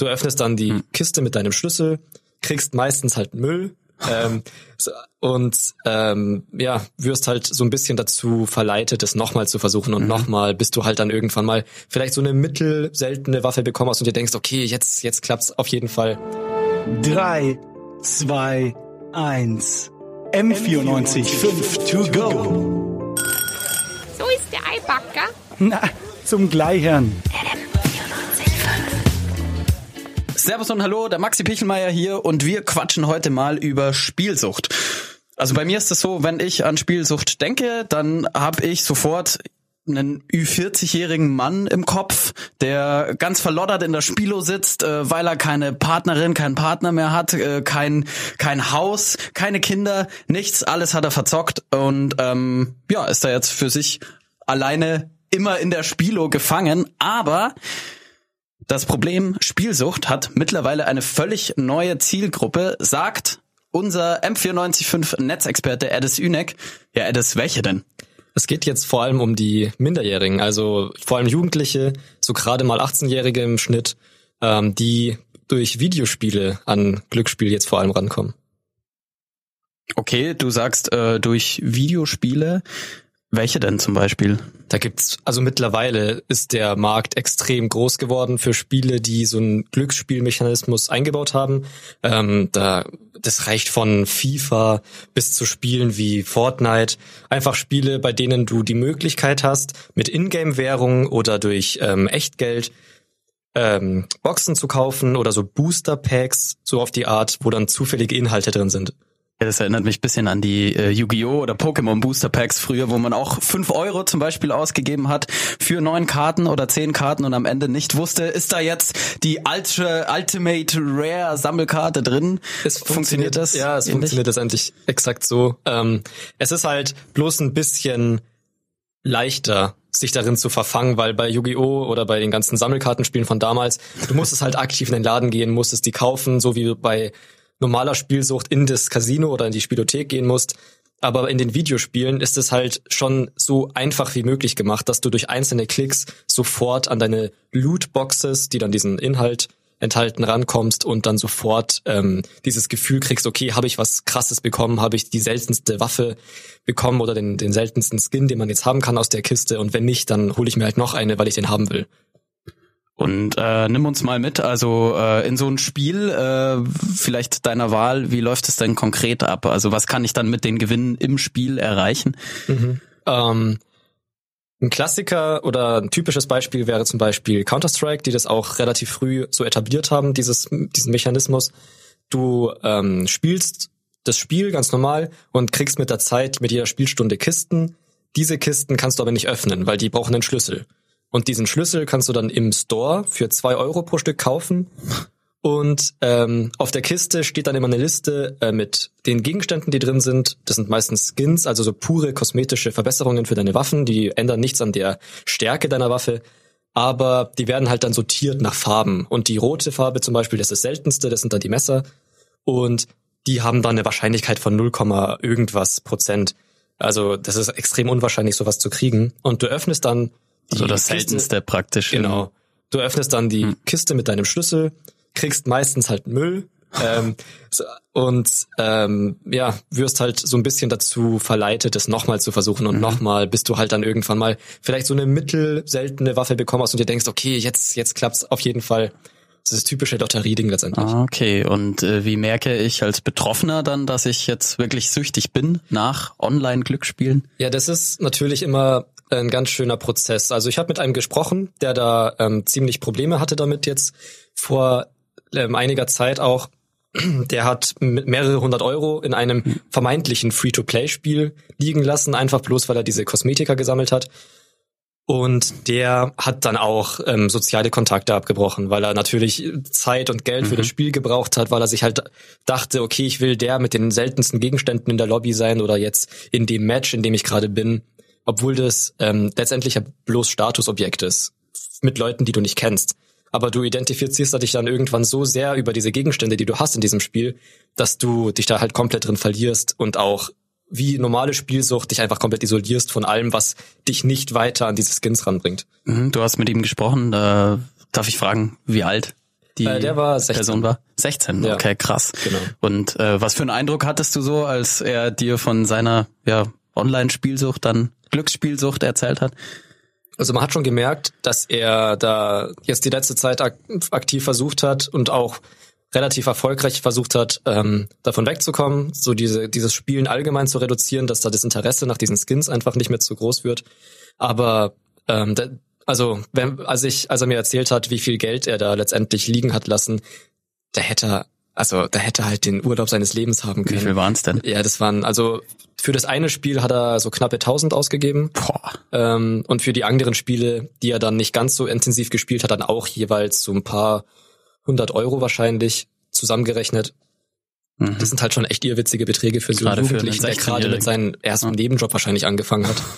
Du öffnest dann die hm. Kiste mit deinem Schlüssel, kriegst meistens halt Müll ähm, und ähm, ja, wirst halt so ein bisschen dazu verleitet, es nochmal zu versuchen und mhm. nochmal, bis du halt dann irgendwann mal vielleicht so eine mittelseltene Waffe bekommen hast und dir denkst, okay, jetzt, jetzt klappt's auf jeden Fall. Drei, zwei, eins. M94 5 to go. So ist der Eibacker. Na, zum Gleichern. Servus und Hallo, der Maxi Pichelmeier hier und wir quatschen heute mal über Spielsucht. Also bei mir ist es so, wenn ich an Spielsucht denke, dann habe ich sofort einen Ü40-jährigen Mann im Kopf, der ganz verloddert in der Spilo sitzt, äh, weil er keine Partnerin, keinen Partner mehr hat, äh, kein kein Haus, keine Kinder, nichts, alles hat er verzockt und ähm, ja, ist da jetzt für sich alleine immer in der Spilo gefangen, aber das Problem Spielsucht hat mittlerweile eine völlig neue Zielgruppe, sagt unser M945 Netzexperte Edis Ünek. Ja, Edis, welche denn? Es geht jetzt vor allem um die Minderjährigen, also vor allem Jugendliche, so gerade mal 18-Jährige im Schnitt, ähm, die durch Videospiele an Glücksspiel jetzt vor allem rankommen. Okay, du sagst äh, durch Videospiele. Welche denn zum Beispiel? Da gibt's, also mittlerweile ist der Markt extrem groß geworden für Spiele, die so einen Glücksspielmechanismus eingebaut haben. Ähm, da, das reicht von FIFA bis zu Spielen wie Fortnite. Einfach Spiele, bei denen du die Möglichkeit hast, mit Ingame-Währung oder durch ähm, Echtgeld ähm, Boxen zu kaufen oder so Booster-Packs, so auf die Art, wo dann zufällige Inhalte drin sind. Ja, das erinnert mich bisschen an die äh, Yu-Gi-Oh! oder Pokémon Booster Packs früher, wo man auch fünf Euro zum Beispiel ausgegeben hat für neun Karten oder zehn Karten und am Ende nicht wusste, ist da jetzt die Ultra, Ultimate Rare Sammelkarte drin? Es funktioniert, funktioniert das? Ja, es ähnlich? funktioniert das eigentlich exakt so. Ähm, es ist halt bloß ein bisschen leichter, sich darin zu verfangen, weil bei Yu-Gi-Oh! oder bei den ganzen Sammelkartenspielen von damals, du musstest halt aktiv in den Laden gehen, musstest die kaufen, so wie bei normaler Spielsucht in das Casino oder in die Spielothek gehen musst. Aber in den Videospielen ist es halt schon so einfach wie möglich gemacht, dass du durch einzelne Klicks sofort an deine Lootboxes, die dann diesen Inhalt enthalten, rankommst und dann sofort ähm, dieses Gefühl kriegst, okay, habe ich was Krasses bekommen, habe ich die seltenste Waffe bekommen oder den, den seltensten Skin, den man jetzt haben kann aus der Kiste und wenn nicht, dann hole ich mir halt noch eine, weil ich den haben will. Und äh, nimm uns mal mit, also äh, in so ein Spiel, äh, vielleicht deiner Wahl, wie läuft es denn konkret ab? Also was kann ich dann mit den Gewinnen im Spiel erreichen? Mhm. Ähm, ein Klassiker oder ein typisches Beispiel wäre zum Beispiel Counter-Strike, die das auch relativ früh so etabliert haben, dieses, diesen Mechanismus. Du ähm, spielst das Spiel ganz normal und kriegst mit der Zeit, mit jeder Spielstunde Kisten. Diese Kisten kannst du aber nicht öffnen, weil die brauchen einen Schlüssel. Und diesen Schlüssel kannst du dann im Store für zwei Euro pro Stück kaufen. Und ähm, auf der Kiste steht dann immer eine Liste äh, mit den Gegenständen, die drin sind. Das sind meistens Skins, also so pure kosmetische Verbesserungen für deine Waffen. Die ändern nichts an der Stärke deiner Waffe. Aber die werden halt dann sortiert nach Farben. Und die rote Farbe zum Beispiel, das ist das seltenste, das sind dann die Messer. Und die haben dann eine Wahrscheinlichkeit von 0, irgendwas Prozent. Also das ist extrem unwahrscheinlich, sowas zu kriegen. Und du öffnest dann also das Kiste, seltenste praktisch. Genau. Du öffnest dann die hm. Kiste mit deinem Schlüssel, kriegst meistens halt Müll ähm, und ähm, ja, wirst halt so ein bisschen dazu verleitet, es nochmal zu versuchen und mhm. nochmal, bis du halt dann irgendwann mal vielleicht so eine mittelseltene Waffe bekommen hast und dir denkst, okay, jetzt, jetzt klappt's auf jeden Fall. Das ist das typische Lotterieding letztendlich. Ah, okay. Und äh, wie merke ich als Betroffener dann, dass ich jetzt wirklich süchtig bin nach Online-Glücksspielen? Ja, das ist natürlich immer ein ganz schöner Prozess. Also ich habe mit einem gesprochen, der da ähm, ziemlich Probleme hatte damit jetzt vor ähm, einiger Zeit auch. Der hat mehrere hundert Euro in einem vermeintlichen Free-to-Play-Spiel liegen lassen, einfach bloß weil er diese Kosmetika gesammelt hat. Und der hat dann auch ähm, soziale Kontakte abgebrochen, weil er natürlich Zeit und Geld mhm. für das mhm. Spiel gebraucht hat, weil er sich halt dachte, okay, ich will der mit den seltensten Gegenständen in der Lobby sein oder jetzt in dem Match, in dem ich gerade bin obwohl das ähm, letztendlich ja bloß Statusobjekt ist, mit Leuten, die du nicht kennst. Aber du identifizierst dich dann irgendwann so sehr über diese Gegenstände, die du hast in diesem Spiel, dass du dich da halt komplett drin verlierst und auch wie normale Spielsucht dich einfach komplett isolierst von allem, was dich nicht weiter an diese Skins ranbringt. Mhm, du hast mit ihm gesprochen. Äh, darf ich fragen, wie alt? die Äh, der war 16. Person war? 16, Ja. okay, krass. Genau. Und äh, was für einen Eindruck hattest du so, als er dir von seiner ja, Online-Spielsucht, dann Glücksspielsucht erzählt hat? Also man hat schon gemerkt, dass er da jetzt die letzte Zeit ak aktiv versucht hat und auch relativ erfolgreich versucht hat, ähm, davon wegzukommen, so diese, dieses Spielen allgemein zu reduzieren, dass da das Interesse nach diesen Skins einfach nicht mehr zu groß wird. Aber ähm, da, also wenn, als ich, als er mir erzählt hat, wie viel Geld er da letztendlich liegen hat lassen, da hätte er, also da hätte er halt den Urlaub seines Lebens haben Wie können. viel waren's denn? Ja, das waren, also für das eine Spiel hat er so knappe 1000 ausgegeben. Boah. Ähm, und für die anderen Spiele, die er dann nicht ganz so intensiv gespielt hat, dann auch jeweils so ein paar hundert Euro wahrscheinlich zusammengerechnet. Mhm. Das sind halt schon echt irrwitzige Beträge für so einen Jugendlichen, der gerade 16-Jährigen. mit seinem ersten Ja. Nebenjob wahrscheinlich angefangen hat.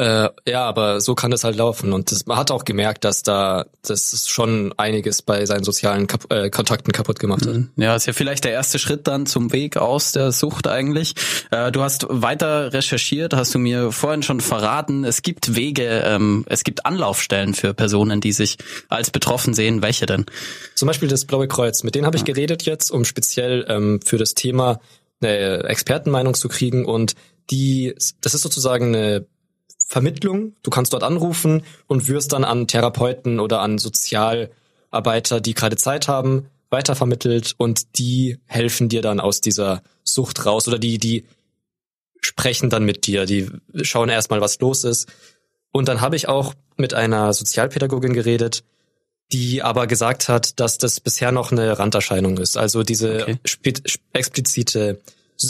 Äh, ja, aber so kann das halt laufen. Und das, man hat auch gemerkt, dass da das schon einiges bei seinen sozialen Kap äh, Kontakten kaputt gemacht hat. Ja, ist ja vielleicht der erste Schritt dann zum Weg aus der Sucht eigentlich. Äh, du hast weiter recherchiert, hast du mir vorhin schon verraten. Es gibt Wege, ähm, es gibt Anlaufstellen für Personen, die sich als betroffen sehen. Welche denn? Zum Beispiel das Blaue Kreuz. Mit denen habe ich geredet jetzt, um speziell ähm, für das Thema eine Expertenmeinung zu kriegen. Und die, das ist sozusagen eine Vermittlung. Du kannst dort anrufen und wirst dann an Therapeuten oder an Sozialarbeiter, die gerade Zeit haben, weitervermittelt und die helfen dir dann aus dieser Sucht raus oder die, die sprechen dann mit dir, die schauen erstmal, was los ist. Und dann habe ich auch mit einer Sozialpädagogin geredet, die aber gesagt hat, dass das bisher noch eine Randerscheinung ist. Also diese Okay. explizite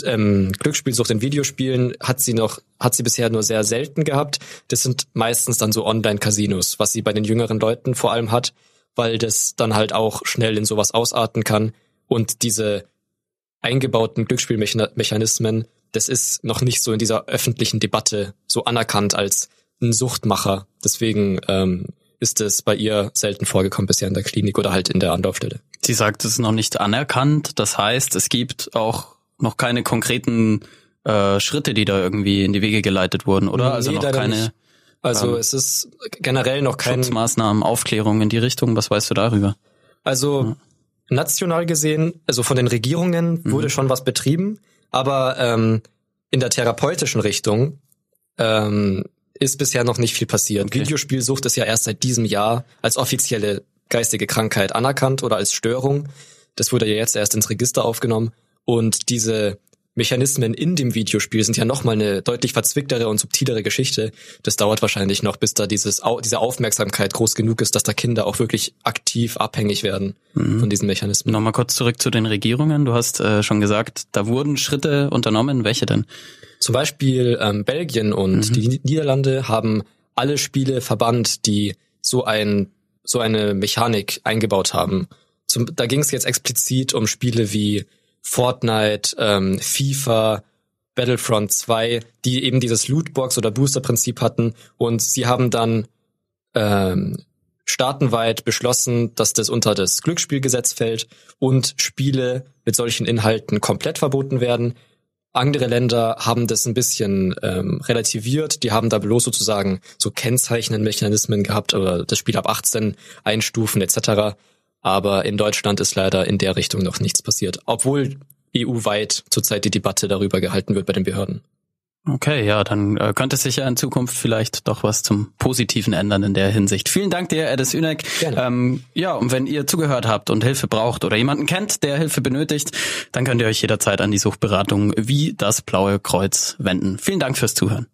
ähm, Glücksspielsucht in Videospielen hat sie noch, hat sie bisher nur sehr selten gehabt. Das sind meistens dann so Online-Casinos, was sie bei den jüngeren Leuten vor allem hat, weil das dann halt auch schnell in sowas ausarten kann. Und diese eingebauten Glücksspielmechanismen, das ist noch nicht so in dieser öffentlichen Debatte so anerkannt als ein Suchtmacher. Deswegen ähm, ist es bei ihr selten vorgekommen bisher in der Klinik oder halt in der Anlaufstelle. Sie sagt, es ist noch nicht anerkannt. Das heißt, es gibt auch noch keine konkreten äh, Schritte, die da irgendwie in die Wege geleitet wurden, oder? also Nee, noch leider keine nicht. Also Ähm, es ist generell noch kein, Schutzmaßnahmen, Aufklärung in die Richtung. Was weißt du darüber? also national gesehen, also von den Regierungen Mhm. wurde schon was betrieben, aber ähm, in der therapeutischen Richtung ähm, ist bisher noch nicht viel passiert. Okay. Videospielsucht ist ja erst seit diesem Jahr als offizielle geistige Krankheit anerkannt oder als Störung. Das wurde ja jetzt erst ins Register aufgenommen und diese Mechanismen in dem Videospiel sind ja nochmal eine deutlich verzwicktere und subtilere Geschichte. Das dauert wahrscheinlich noch, bis da dieses, diese Aufmerksamkeit groß genug ist, dass da Kinder auch wirklich aktiv abhängig werden von diesen Mechanismen. Nochmal kurz zurück zu den Regierungen. Du hast äh, schon gesagt, da wurden Schritte unternommen. Welche denn? Zum Beispiel ähm, Belgien und die Niederlande haben alle Spiele verbannt, die so ein so eine Mechanik eingebaut haben. Zum, da ging es jetzt explizit um Spiele wie Fortnite, ähm, FIFA, Battlefront 2, die eben dieses Lootbox oder Booster-Prinzip hatten und sie haben dann ähm, staatenweit beschlossen, dass das unter das Glücksspielgesetz fällt und Spiele mit solchen Inhalten komplett verboten werden. Andere Länder haben das ein bisschen ähm, relativiert. Die haben da bloß sozusagen so Kennzeichnenmechanismen gehabt oder das Spiel ab 18 einstufen etc. Aber in Deutschland ist leider in der Richtung noch nichts passiert, obwohl EU-weit zurzeit die Debatte darüber gehalten wird bei den Behörden. Okay, ja, dann äh, könnte sich ja in Zukunft vielleicht doch was zum Positiven ändern in der Hinsicht. Vielen Dank dir, Edis Ünek. Ähm, ja, und wenn ihr zugehört habt und Hilfe braucht oder jemanden kennt, der Hilfe benötigt, dann könnt ihr euch jederzeit an die Suchtberatung wie das Blaue Kreuz wenden. Vielen Dank fürs Zuhören.